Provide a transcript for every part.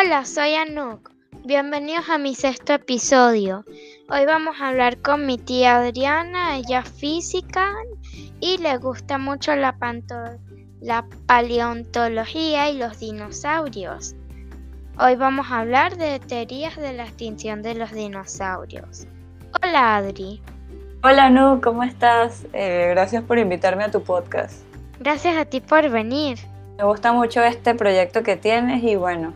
Hola, soy Anuk. Bienvenidos a mi sexto episodio. Hoy vamos a hablar con mi tía Adriana, ella es física y le gusta mucho la, la paleontología y los dinosaurios. Hoy vamos a hablar de teorías de la extinción de los dinosaurios. Hola Adri. Hola Nu, ¿cómo estás? Eh, gracias por invitarme a tu podcast. Gracias a ti por venir. Me gusta mucho este proyecto que tienes y bueno,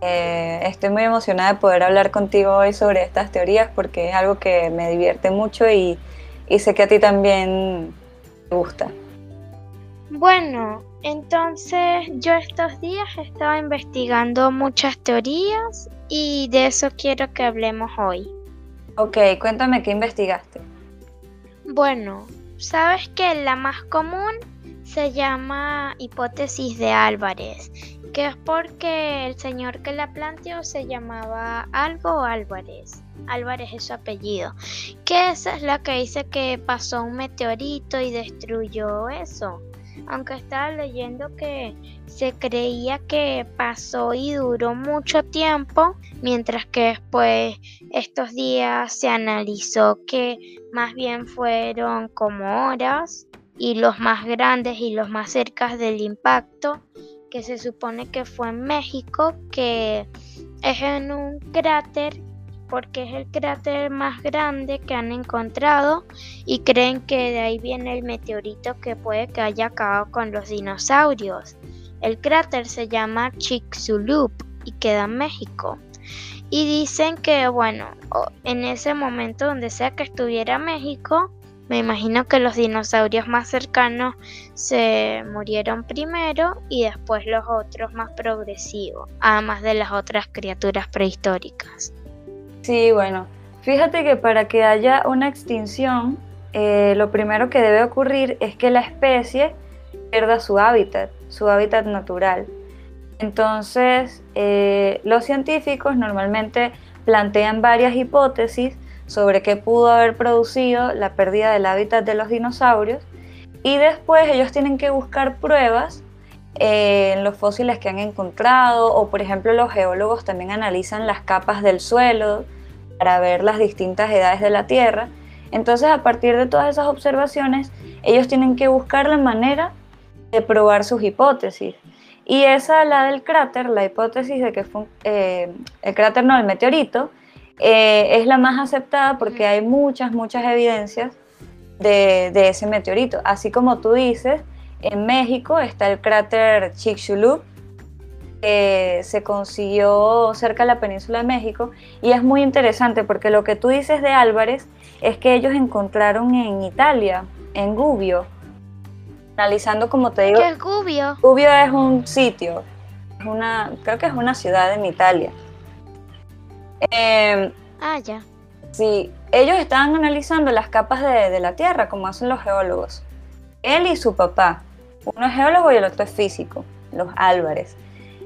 eh, estoy muy emocionada de poder hablar contigo hoy sobre estas teorías porque es algo que me divierte mucho y, y sé que a ti también te gusta. Bueno, entonces yo estos días he estado investigando muchas teorías y de eso quiero que hablemos hoy. Ok, cuéntame qué investigaste. Bueno, sabes que la más común se llama hipótesis de Álvarez, que es porque el señor que la planteó se llamaba Algo Álvarez. Álvarez es su apellido. Que esa es la que dice que pasó un meteorito y destruyó eso. Aunque estaba leyendo que se creía que pasó y duró mucho tiempo, mientras que después estos días se analizó que más bien fueron como horas y los más grandes y los más cercas del impacto, que se supone que fue en México, que es en un cráter porque es el cráter más grande que han encontrado y creen que de ahí viene el meteorito que puede que haya acabado con los dinosaurios. El cráter se llama Chicxulub y queda en México. Y dicen que, bueno, en ese momento donde sea que estuviera México, me imagino que los dinosaurios más cercanos se murieron primero y después los otros más progresivos, además de las otras criaturas prehistóricas. Sí, bueno, fíjate que para que haya una extinción, eh, lo primero que debe ocurrir es que la especie pierda su hábitat, su hábitat natural. Entonces, eh, los científicos normalmente plantean varias hipótesis sobre qué pudo haber producido la pérdida del hábitat de los dinosaurios y después ellos tienen que buscar pruebas eh, en los fósiles que han encontrado o por ejemplo los geólogos también analizan las capas del suelo para ver las distintas edades de la Tierra. Entonces a partir de todas esas observaciones ellos tienen que buscar la manera de probar sus hipótesis. Y esa, la del cráter, la hipótesis de que fue eh, el cráter, no, el meteorito, eh, es la más aceptada porque hay muchas, muchas evidencias de, ese meteorito. Así como tú dices, en México está el cráter Chicxulub, que se consiguió cerca de la península de México y es muy interesante porque lo que tú dices de Álvarez es que ellos encontraron en Italia, en Gubbio, analizando como te digo. ¿Qué es Gubbio? Gubbio es un sitio, es una, creo que es una ciudad en Italia. Eh, ah, ya. Sí, ellos estaban analizando las capas de, la Tierra, como hacen los geólogos. Él y su papá. Uno es geólogo y el otro es físico, los Álvarez.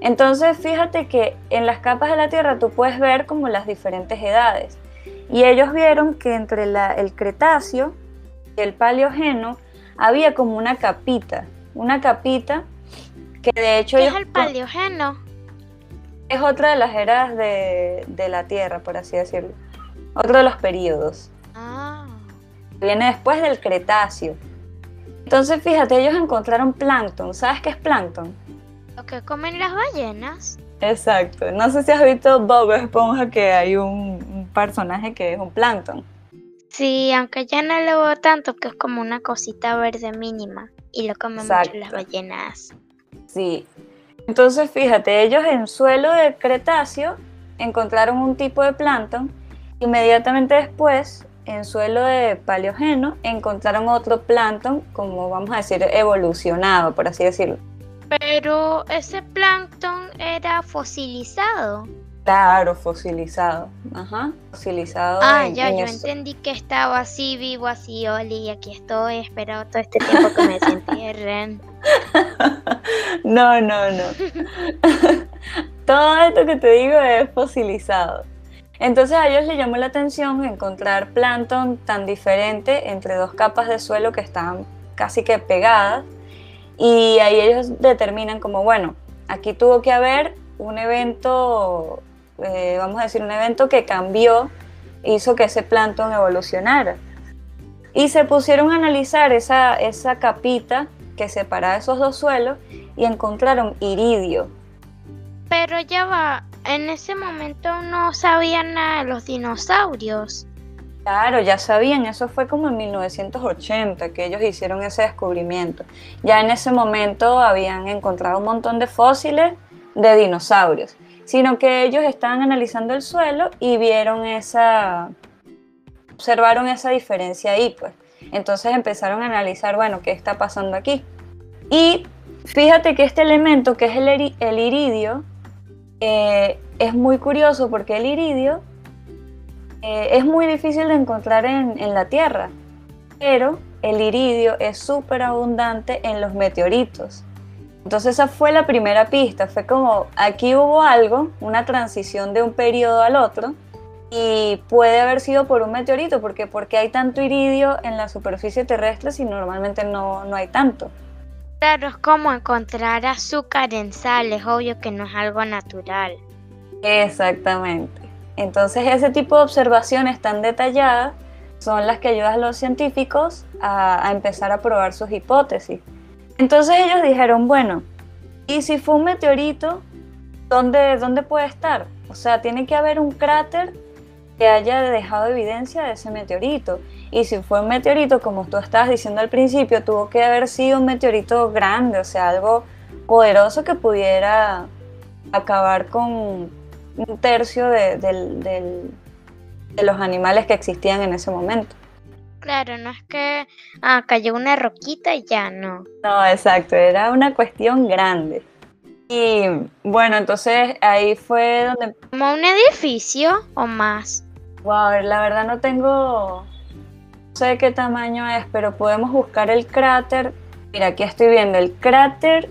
Entonces, fíjate que en las capas de la Tierra tú puedes ver como las diferentes edades. Y ellos vieron que entre el Cretáceo y el Paleogeno había como una capita, una capita que de hecho... ¿Qué es el Paleogeno? Es otra de las eras de, la Tierra, por así decirlo. Otro de los periodos. Ah. Viene después del Cretáceo. Entonces, fíjate, ellos encontraron plancton. ¿Sabes qué es plancton? Lo que comen las ballenas. Exacto. No sé si has visto Bob Esponja que hay un, personaje que es un plancton. Sí, aunque ya no lo veo tanto, que es como una cosita verde mínima. Y lo comen mucho las ballenas. Sí, entonces, fíjate, ellos en suelo de Cretáceo encontraron un tipo de plancton, inmediatamente después, en suelo de Paleogeno, encontraron otro plancton, como vamos a decir, evolucionado, por así decirlo. Pero ese plancton era fosilizado. Claro, fosilizado. Ajá, fosilizado. Ah, ya, yo entendí que estaba así, vivo así, Oli, y aquí estoy, esperado todo este tiempo que me desentierren. no, no, no. todo esto que te digo es fosilizado. Entonces a ellos les llamó la atención encontrar plancton tan diferente entre dos capas de suelo que estaban casi que pegadas y ahí ellos determinan como, bueno, aquí tuvo que haber un evento, eh, vamos a decir, un evento que cambió, hizo que ese plancton evolucionara. Y se pusieron a analizar esa, esa capita que separaba esos dos suelos y encontraron iridio. Pero ya va, en ese momento no sabían nada de los dinosaurios. Claro, ya sabían, eso fue como en 1980 que ellos hicieron ese descubrimiento. Ya en ese momento habían encontrado un montón de fósiles de dinosaurios, sino que ellos estaban analizando el suelo y vieron esa, observaron esa diferencia ahí, pues. Entonces empezaron a analizar, bueno, ¿qué está pasando aquí? Y fíjate que este elemento, que es el, iridio, eh, es muy curioso porque el iridio eh, es muy difícil de encontrar en, en la Tierra, pero el iridio es súper abundante en los meteoritos. Entonces esa fue la primera pista, fue como aquí hubo algo, una transición de un periodo al otro, y puede haber sido por un meteorito, porque porque hay tanto iridio en la superficie terrestre si normalmente no, no hay tanto. Claro, es como encontrar azúcar en sal, es obvio que no es algo natural. Exactamente. Entonces ese tipo de observaciones tan detalladas son las que ayudan a los científicos a, empezar a probar sus hipótesis. Entonces ellos dijeron, bueno, ¿y si fue un meteorito? ¿Dónde, ¿Dónde puede estar? O sea, tiene que haber un cráter que haya dejado evidencia de ese meteorito. Y si fue un meteorito, como tú estabas diciendo al principio, tuvo que haber sido un meteorito grande, o sea, algo poderoso que pudiera acabar con un tercio de, los animales que existían en ese momento. Claro, no es que ah, cayó una roquita y ya no. No, exacto, era una cuestión grande. Y bueno, entonces ahí fue donde... ¿Como un edificio o más? Wow, la verdad no tengo no sé qué tamaño es, pero podemos buscar el cráter. Mira, aquí estoy viendo el cráter.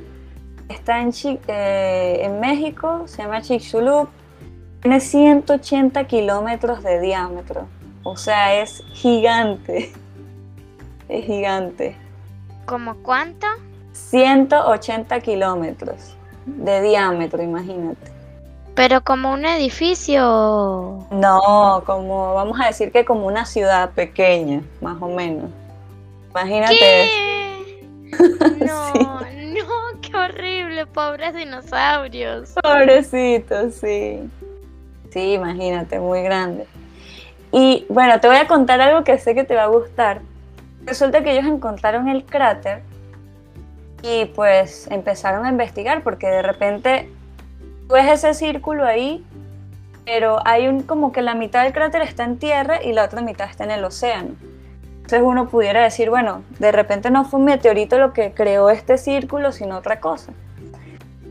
Está en, eh, en México, se llama Chicxulub. Tiene 180 kilómetros de diámetro. O sea, es gigante. Es gigante. ¿Cómo cuánto? 180 kilómetros de diámetro, imagínate. Pero como un edificio. No, como vamos a decir que como una ciudad pequeña, más o menos. Imagínate. ¿Qué? No, no, qué horrible, pobres dinosaurios. Pobrecitos, sí. Sí, imagínate, muy grande. Y bueno, te voy a contar algo que sé que te va a gustar. Resulta que ellos encontraron el cráter y pues empezaron a investigar porque de repente ves ese círculo ahí, pero hay un como que la mitad del cráter está en tierra y la otra mitad está en el océano. Entonces uno pudiera decir, bueno, de repente no fue un meteorito lo que creó este círculo, sino otra cosa.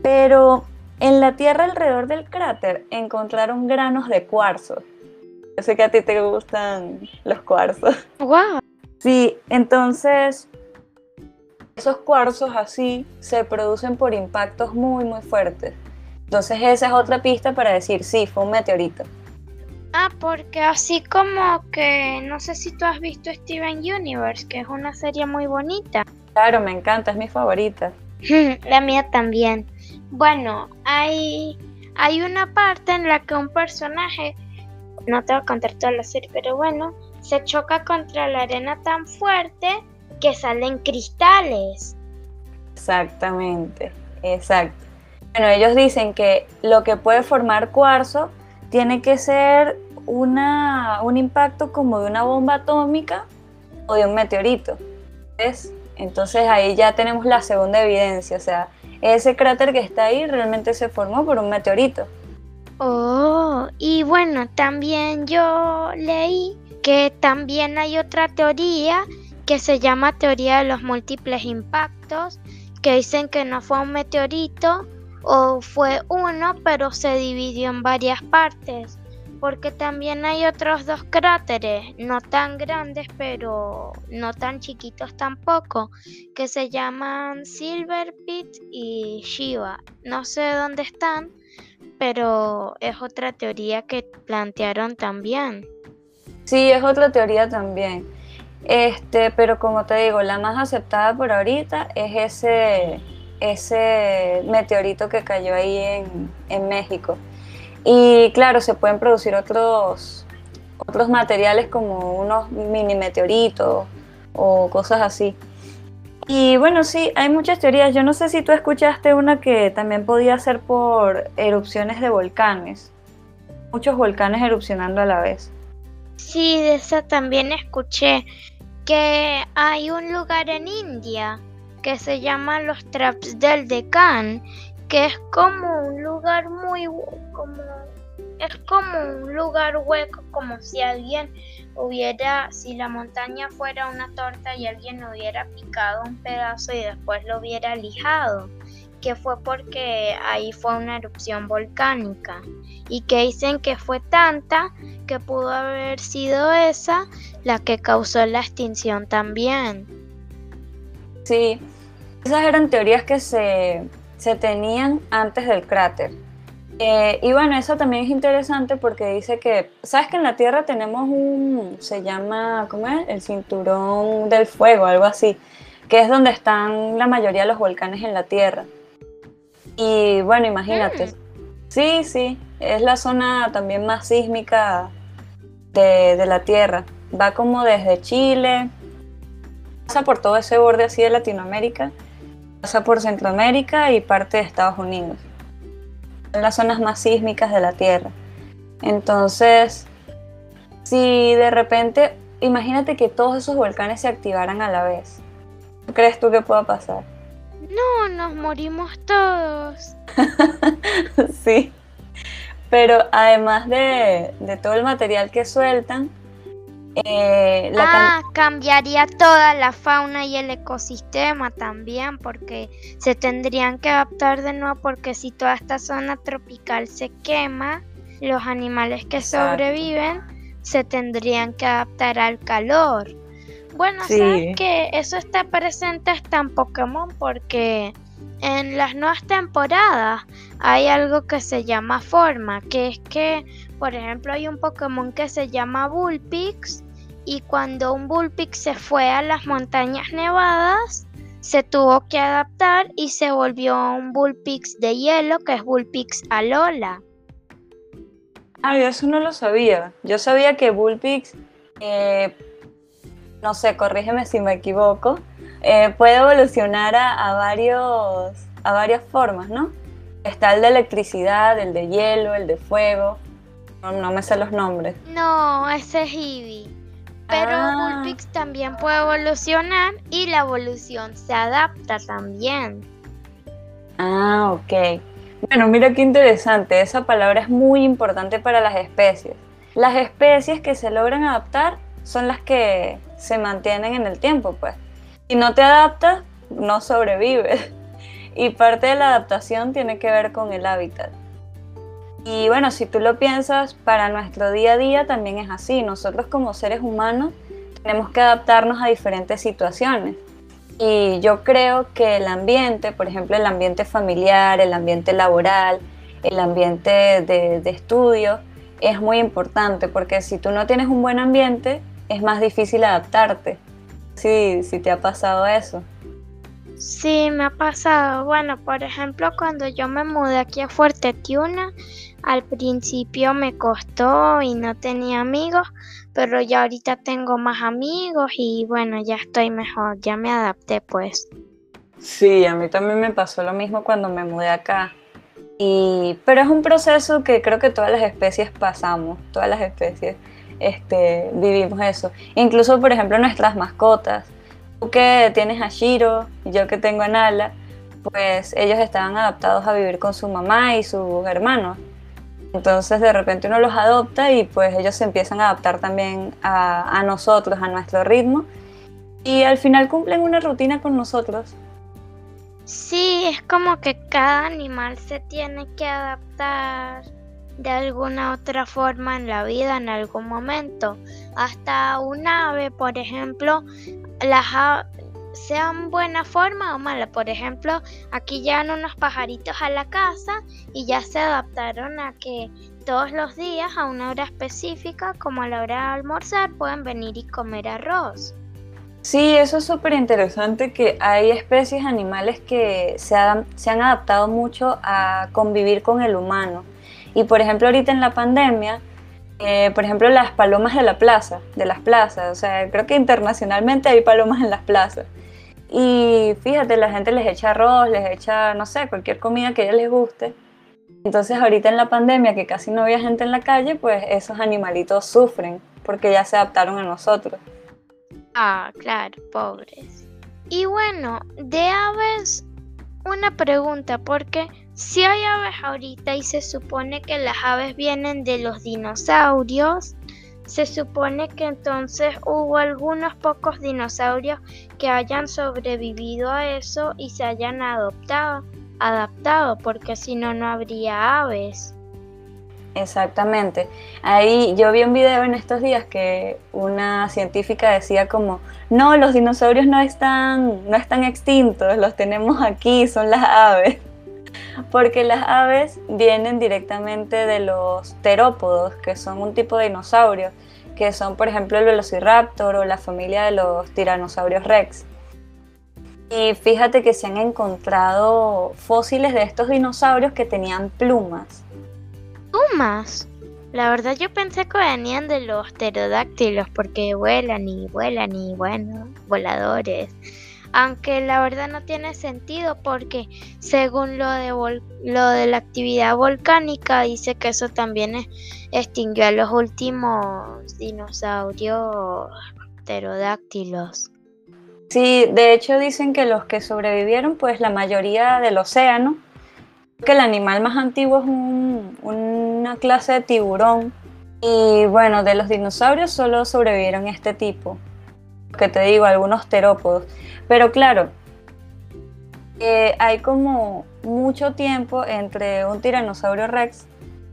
Pero en la tierra alrededor del cráter encontraron granos de cuarzo. Yo sé que a ti te gustan los cuarzos. ¡Wow! Sí, entonces esos cuarzos así se producen por impactos muy, muy fuertes. Entonces esa es otra pista para decir, sí, fue un meteorito. Ah, porque así como que, no sé si tú has visto Steven Universe, que es una serie muy bonita. Claro, me encanta, es mi favorita. la mía también. Bueno, hay, hay una parte en la que un personaje, no te voy a contar toda la serie, pero bueno, se choca contra la arena tan fuerte que salen cristales. Exactamente, exacto. Bueno, ellos dicen que lo que puede formar cuarzo tiene que ser una, un impacto como de una bomba atómica o de un meteorito. ¿Ves? Entonces ahí ya tenemos la segunda evidencia, o sea, ese cráter que está ahí realmente se formó por un meteorito. Oh, y bueno, también yo leí que también hay otra teoría que se llama teoría de los múltiples impactos, que dicen que no fue un meteorito, o fue uno pero se dividió en varias partes porque también hay otros dos cráteres no tan grandes pero no tan chiquitos tampoco que se llaman Silver Pit y Shiva no sé dónde están pero es otra teoría que plantearon también. Sí es otra teoría también este pero como te digo la más aceptada por ahorita es ese ese meteorito que cayó ahí en, en México. Y claro, se pueden producir otros, otros materiales como unos mini meteoritos o cosas así. Y bueno, sí, hay muchas teorías. Yo no sé si tú escuchaste una que también podía ser por erupciones de volcanes. Muchos volcanes erupcionando a la vez. Sí, de esa también escuché que hay un lugar en India que se llama los Traps del Deccan, que es como un lugar muy como es como un lugar hueco, como si alguien hubiera, si la montaña fuera una torta y alguien hubiera picado un pedazo y después lo hubiera lijado, que fue porque ahí fue una erupción volcánica y que dicen que fue tanta que pudo haber sido esa la que causó la extinción también. Sí, esas eran teorías que se, se tenían antes del cráter eh, y bueno, eso también es interesante porque dice que, ¿sabes que en la Tierra tenemos un, se llama, ¿cómo es? El cinturón del fuego, algo así, que es donde están la mayoría de los volcanes en la Tierra. Y bueno, imagínate. Mm. Sí, sí, es la zona también más sísmica de, de la Tierra. Va como desde Chile, pasa por todo ese borde así de Latinoamérica, pasa por Centroamérica y parte de Estados Unidos las zonas más sísmicas de la Tierra. Entonces, si de repente, imagínate que todos esos volcanes se activaran a la vez, ¿qué crees tú que pueda pasar? No, nos morimos todos. sí, pero además de, de todo el material que sueltan, eh, ah, cambiaría toda la fauna y el ecosistema también, porque se tendrían que adaptar de nuevo, porque si toda esta zona tropical se quema, los animales que sobreviven se tendrían que adaptar al calor. Bueno, sabes que eso está presente hasta en Pokémon, porque en las nuevas temporadas hay algo que se llama forma, que es que, por ejemplo, hay un Pokémon que se llama Bullpix y cuando un Bullpix se fue a las montañas nevadas, se tuvo que adaptar y se volvió un Bullpix de hielo que es Bullpix Alola. Ah, yo eso no lo sabía. Yo sabía que Bullpix, eh, no sé, corrígeme si me equivoco, eh, puede evolucionar a, varios, a varias formas, ¿no? Está el de electricidad, el de hielo, el de fuego. No, me sé los nombres. No, ese es Eevee. Pero ah. también puede evolucionar y la evolución se adapta también. Ah, ok. Bueno, mira qué interesante. Esa palabra es muy importante para las especies. Las especies que se logran adaptar son las que se mantienen en el tiempo, pues. Si no te adaptas, no sobrevives. Y parte de la adaptación tiene que ver con el hábitat. Y bueno, si tú lo piensas, para nuestro día a día también es así. Nosotros como seres humanos tenemos que adaptarnos a diferentes situaciones. Y yo creo que el ambiente, por ejemplo, el ambiente familiar, el ambiente laboral, el ambiente de, estudio, es muy importante porque si tú no tienes un buen ambiente, es más difícil adaptarte. Sí, sí te ha pasado eso. Sí, me ha pasado. Bueno, por ejemplo, cuando yo me mudé aquí a Fuerte Tiuna, al principio me costó y no tenía amigos, pero ya ahorita tengo más amigos y bueno, ya estoy mejor, ya me adapté pues. Sí, a mí también me pasó lo mismo cuando me mudé acá. Y, pero es un proceso que creo que todas las especies pasamos, todas las especies este, vivimos eso. Incluso, por ejemplo, nuestras mascotas. Tú que tienes a Shiro, yo que tengo a Nala, pues ellos estaban adaptados a vivir con su mamá y sus hermanos. Entonces de repente uno los adopta y pues ellos se empiezan a adaptar también a, nosotros, a nuestro ritmo. Y al final cumplen una rutina con nosotros. Sí, es como que cada animal se tiene que adaptar de alguna otra forma en la vida en algún momento. Hasta un ave, por ejemplo, las, sean buena forma o mala. Por ejemplo, aquí llegan unos pajaritos a la casa y ya se adaptaron a que todos los días a una hora específica, como a la hora de almorzar, pueden venir y comer arroz. Sí, eso es súper interesante que hay especies animales que se, se han adaptado mucho a convivir con el humano. Y por ejemplo, ahorita en la pandemia, eh, por ejemplo, las palomas de la plaza, de las plazas, o sea, creo que internacionalmente hay palomas en las plazas. Y fíjate, la gente les echa arroz, les echa, no sé, cualquier comida que a les guste. Entonces ahorita en la pandemia, que casi no había gente en la calle, pues esos animalitos sufren porque ya se adaptaron a nosotros. Ah, claro, pobres. Y bueno, de aves, una pregunta, porque si hay aves ahorita y se supone que las aves vienen de los dinosaurios, se supone que entonces hubo algunos pocos dinosaurios que hayan sobrevivido a eso y se hayan adoptado, adaptado, porque si no, no habría aves. Exactamente. Ahí yo vi un video en estos días que una científica decía como, no, los dinosaurios no están, no están extintos, los tenemos aquí, son las aves. Porque las aves vienen directamente de los terópodos, que son un tipo de dinosaurio, que son por ejemplo el velociraptor o la familia de los tiranosaurios rex. Y fíjate que se han encontrado fósiles de estos dinosaurios que tenían plumas plumas. La verdad yo pensé que venían de los pterodáctilos porque vuelan y vuelan y bueno, voladores. Aunque la verdad no tiene sentido porque según lo de, lo de la actividad volcánica dice que eso también extinguió a los últimos dinosaurios pterodáctilos. Sí, de hecho dicen que los que sobrevivieron pues la mayoría del océano que el animal más antiguo es una clase de tiburón. Y bueno, de los dinosaurios solo sobrevivieron este tipo. Que te digo, algunos terópodos. Pero claro, eh, hay como mucho tiempo entre un tiranosaurio rex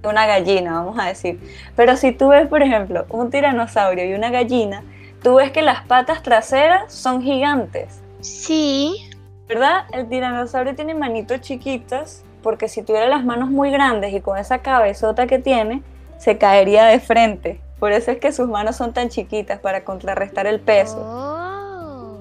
y una gallina, vamos a decir. Pero si tú ves, por ejemplo, un tiranosaurio y una gallina, tú ves que las patas traseras son gigantes. Sí. ¿Verdad? El tiranosaurio tiene manitos chiquitas porque si tuviera las manos muy grandes y con esa cabezota que tiene, se caería de frente. Por eso es que sus manos son tan chiquitas para contrarrestar el peso. Oh.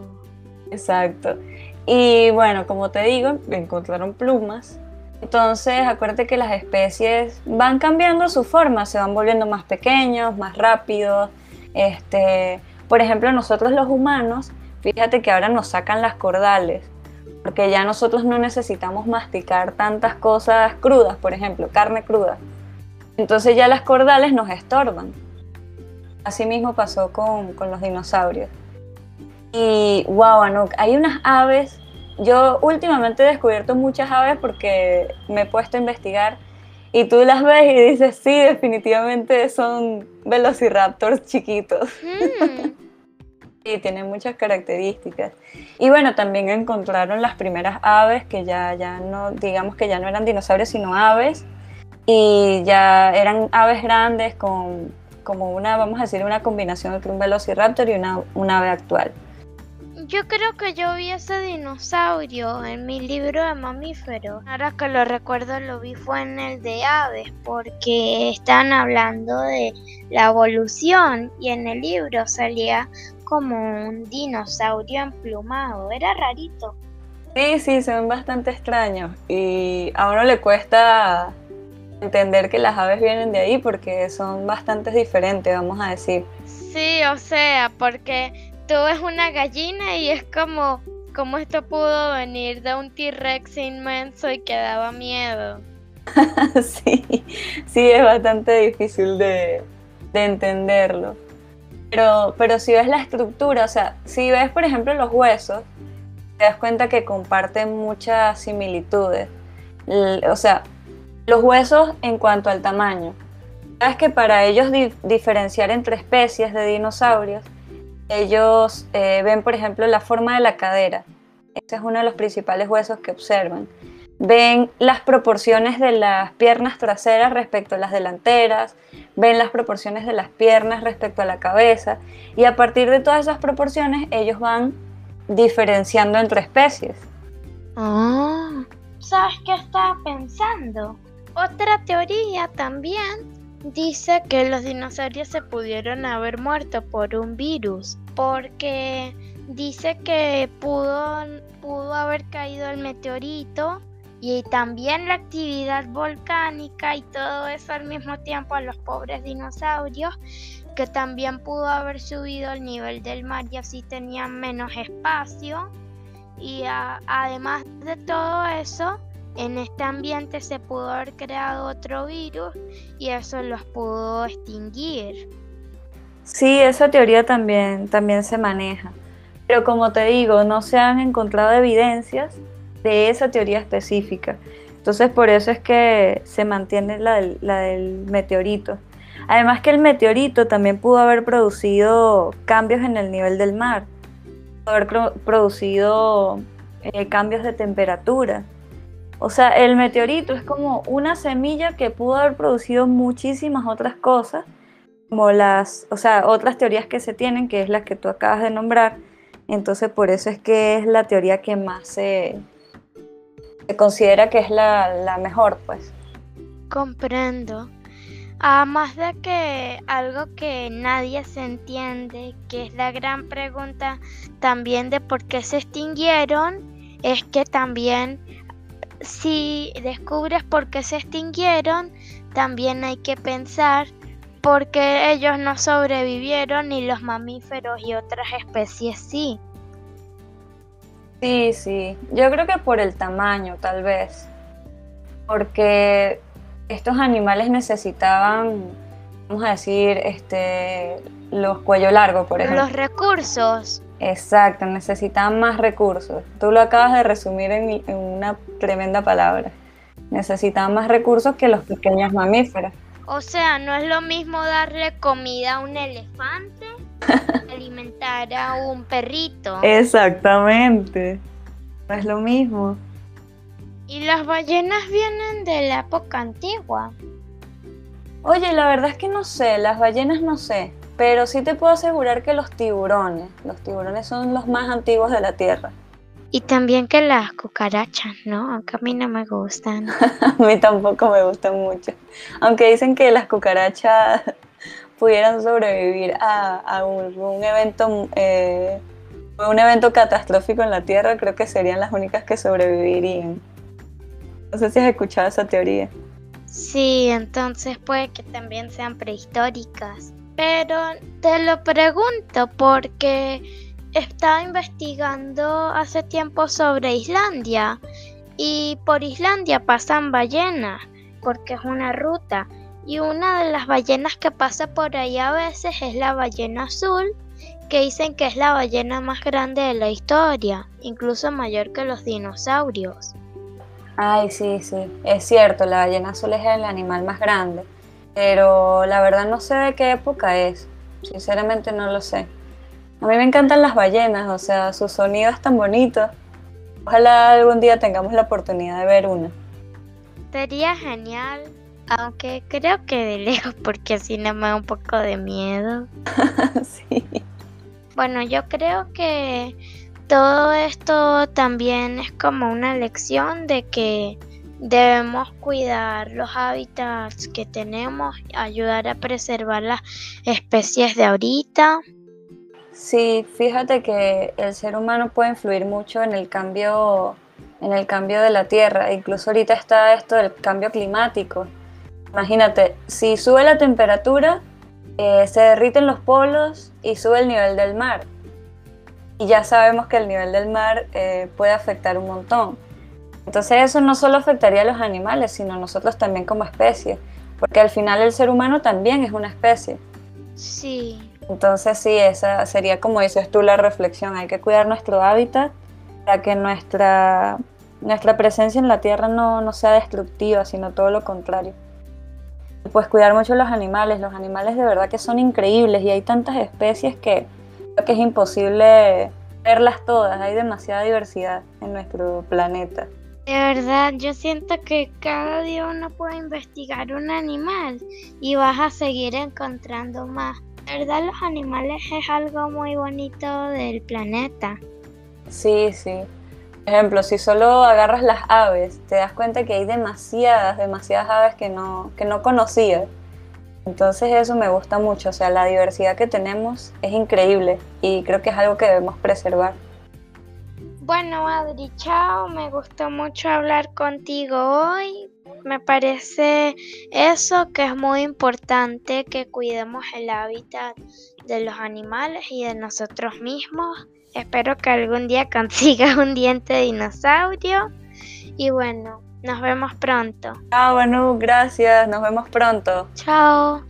Exacto. Y bueno, como te digo, encontraron plumas. Entonces, acuérdate que las especies van cambiando su forma, se van volviendo más pequeños, más rápidos. Este, por ejemplo, nosotros los humanos, fíjate que ahora nos sacan las cordales porque ya nosotros no necesitamos masticar tantas cosas crudas, por ejemplo, carne cruda. Entonces ya las cordales nos estorban. Así mismo pasó con, los dinosaurios. Y wow, Anuk, hay unas aves. Yo últimamente he descubierto muchas aves porque me he puesto a investigar y tú las ves y dices, sí, definitivamente son velociraptors chiquitos. Mm. Sí, tiene muchas características. Y bueno, también encontraron las primeras aves que ya, ya no, digamos que ya no eran dinosaurios, sino aves. Y ya eran aves grandes con como una, vamos a decir, una combinación entre un velociraptor y una, una ave actual. Yo creo que yo vi ese dinosaurio en mi libro de mamíferos. Ahora que lo recuerdo, lo vi fue en el de aves, porque están hablando de la evolución y en el libro salía como un dinosaurio emplumado, era rarito. Sí, sí, son bastante extraños y a uno le cuesta entender que las aves vienen de ahí porque son bastante diferentes, vamos a decir. Sí, o sea, porque tú ves una gallina y es como, como esto pudo venir de un T-Rex inmenso y que daba miedo. sí, sí, es bastante difícil de, de entenderlo. Pero, pero si ves la estructura, o sea, si ves por ejemplo los huesos, te das cuenta que comparten muchas similitudes. O sea, los huesos en cuanto al tamaño. Sabes que para ellos diferenciar entre especies de dinosaurios, ellos eh, ven por ejemplo la forma de la cadera. Ese es uno de los principales huesos que observan ven las proporciones de las piernas traseras respecto a las delanteras, ven las proporciones de las piernas respecto a la cabeza y a partir de todas esas proporciones ellos van diferenciando entre especies. Ah, ¿sabes qué estaba pensando? Otra teoría también dice que los dinosaurios se pudieron haber muerto por un virus, porque dice que pudo, pudo haber caído el meteorito y también la actividad volcánica y todo eso al mismo tiempo a los pobres dinosaurios que también pudo haber subido el nivel del mar y así tenían menos espacio. Y además de todo eso en este ambiente se pudo haber creado otro virus y eso los pudo extinguir. Sí, esa teoría también, también se maneja. Pero como te digo, no se han encontrado evidencias de esa teoría específica. Entonces por eso es que se mantiene la del, meteorito. Además que el meteorito también pudo haber producido cambios en el nivel del mar, haber producido eh, cambios de temperatura. O sea, el meteorito es como una semilla que pudo haber producido muchísimas otras cosas, como las, o sea, otras teorías que se tienen, que es las que tú acabas de nombrar. Entonces, por eso es que es la teoría que más se, se considera que es la, mejor, pues. Comprendo. Además de que algo que nadie se entiende, que es la gran pregunta también de por qué se extinguieron, es que también si descubres por qué se extinguieron, también hay que pensar por qué ellos no sobrevivieron y los mamíferos y otras especies sí. Sí, sí. Yo creo que por el tamaño, tal vez. Porque estos animales necesitaban, vamos a decir, este, los cuello largo, por ejemplo. Los recursos. Exacto, necesitaban más recursos. Tú lo acabas de resumir en, una tremenda palabra. Necesitaban más recursos que los pequeños mamíferos. O sea, no es lo mismo darle comida a un elefante alimentar a un perrito. Exactamente. No es lo mismo. Y las ballenas vienen de la época antigua. Oye, la verdad es que no sé, las ballenas no sé. Pero sí te puedo asegurar que los tiburones, los tiburones son los más antiguos de la Tierra. Y también que las cucarachas, ¿no? Aunque a mí no me gustan. a mí tampoco me gustan mucho. Aunque dicen que las cucarachas pudieran sobrevivir a, un, evento eh, un evento catastrófico en la Tierra, creo que serían las únicas que sobrevivirían. No sé si has escuchado esa teoría. Sí, entonces puede que también sean prehistóricas. Pero te lo pregunto porque estaba investigando hace tiempo sobre Islandia y por Islandia pasan ballenas porque es una ruta y una de las ballenas que pasa por ahí a veces es la ballena azul que dicen que es la ballena más grande de la historia, incluso mayor que los dinosaurios. Ay, sí, sí, es cierto, la ballena azul es el animal más grande pero la verdad no sé de qué época es. Sinceramente no lo sé. A mí me encantan las ballenas, o sea, su sonido es tan bonito. Ojalá algún día tengamos la oportunidad de ver una. Sería genial, aunque creo que de lejos porque así no me da un poco de miedo. sí. Bueno, yo creo que todo esto también es como una lección de que Debemos cuidar los hábitats que tenemos, ayudar a preservar las especies de ahorita. Sí, fíjate que el ser humano puede influir mucho en el cambio, en el cambio de la Tierra. Incluso ahorita está esto del cambio climático. Imagínate, si sube la temperatura, eh, se derriten los polos y sube el nivel del mar. Y ya sabemos que el nivel del mar eh, puede afectar un montón. Entonces eso no solo afectaría a los animales, sino a nosotros también como especie, porque al final el ser humano también es una especie. Sí. Entonces sí, esa sería como dices tú la reflexión, hay que cuidar nuestro hábitat para que nuestra, nuestra presencia en la Tierra no, no sea destructiva, sino todo lo contrario. Pues cuidar mucho los animales, los animales de verdad que son increíbles y hay tantas especies que que es imposible verlas todas, hay demasiada diversidad en nuestro planeta. De verdad, yo siento que cada día uno puede investigar un animal y vas a seguir encontrando más. De verdad, los animales es algo muy bonito del planeta. Sí, sí. Ejemplo, si solo agarras las aves, te das cuenta que hay demasiadas, demasiadas aves que no, que no conocías. Entonces eso me gusta mucho, o sea, la diversidad que tenemos es increíble y creo que es algo que debemos preservar. Bueno, Adri, chao, me gustó mucho hablar contigo hoy. Me parece eso que es muy importante que cuidemos el hábitat de los animales y de nosotros mismos. Espero que algún día consigas un diente de dinosaurio. Y bueno, nos vemos pronto. Chao, Manu, gracias. Nos vemos pronto. Chao.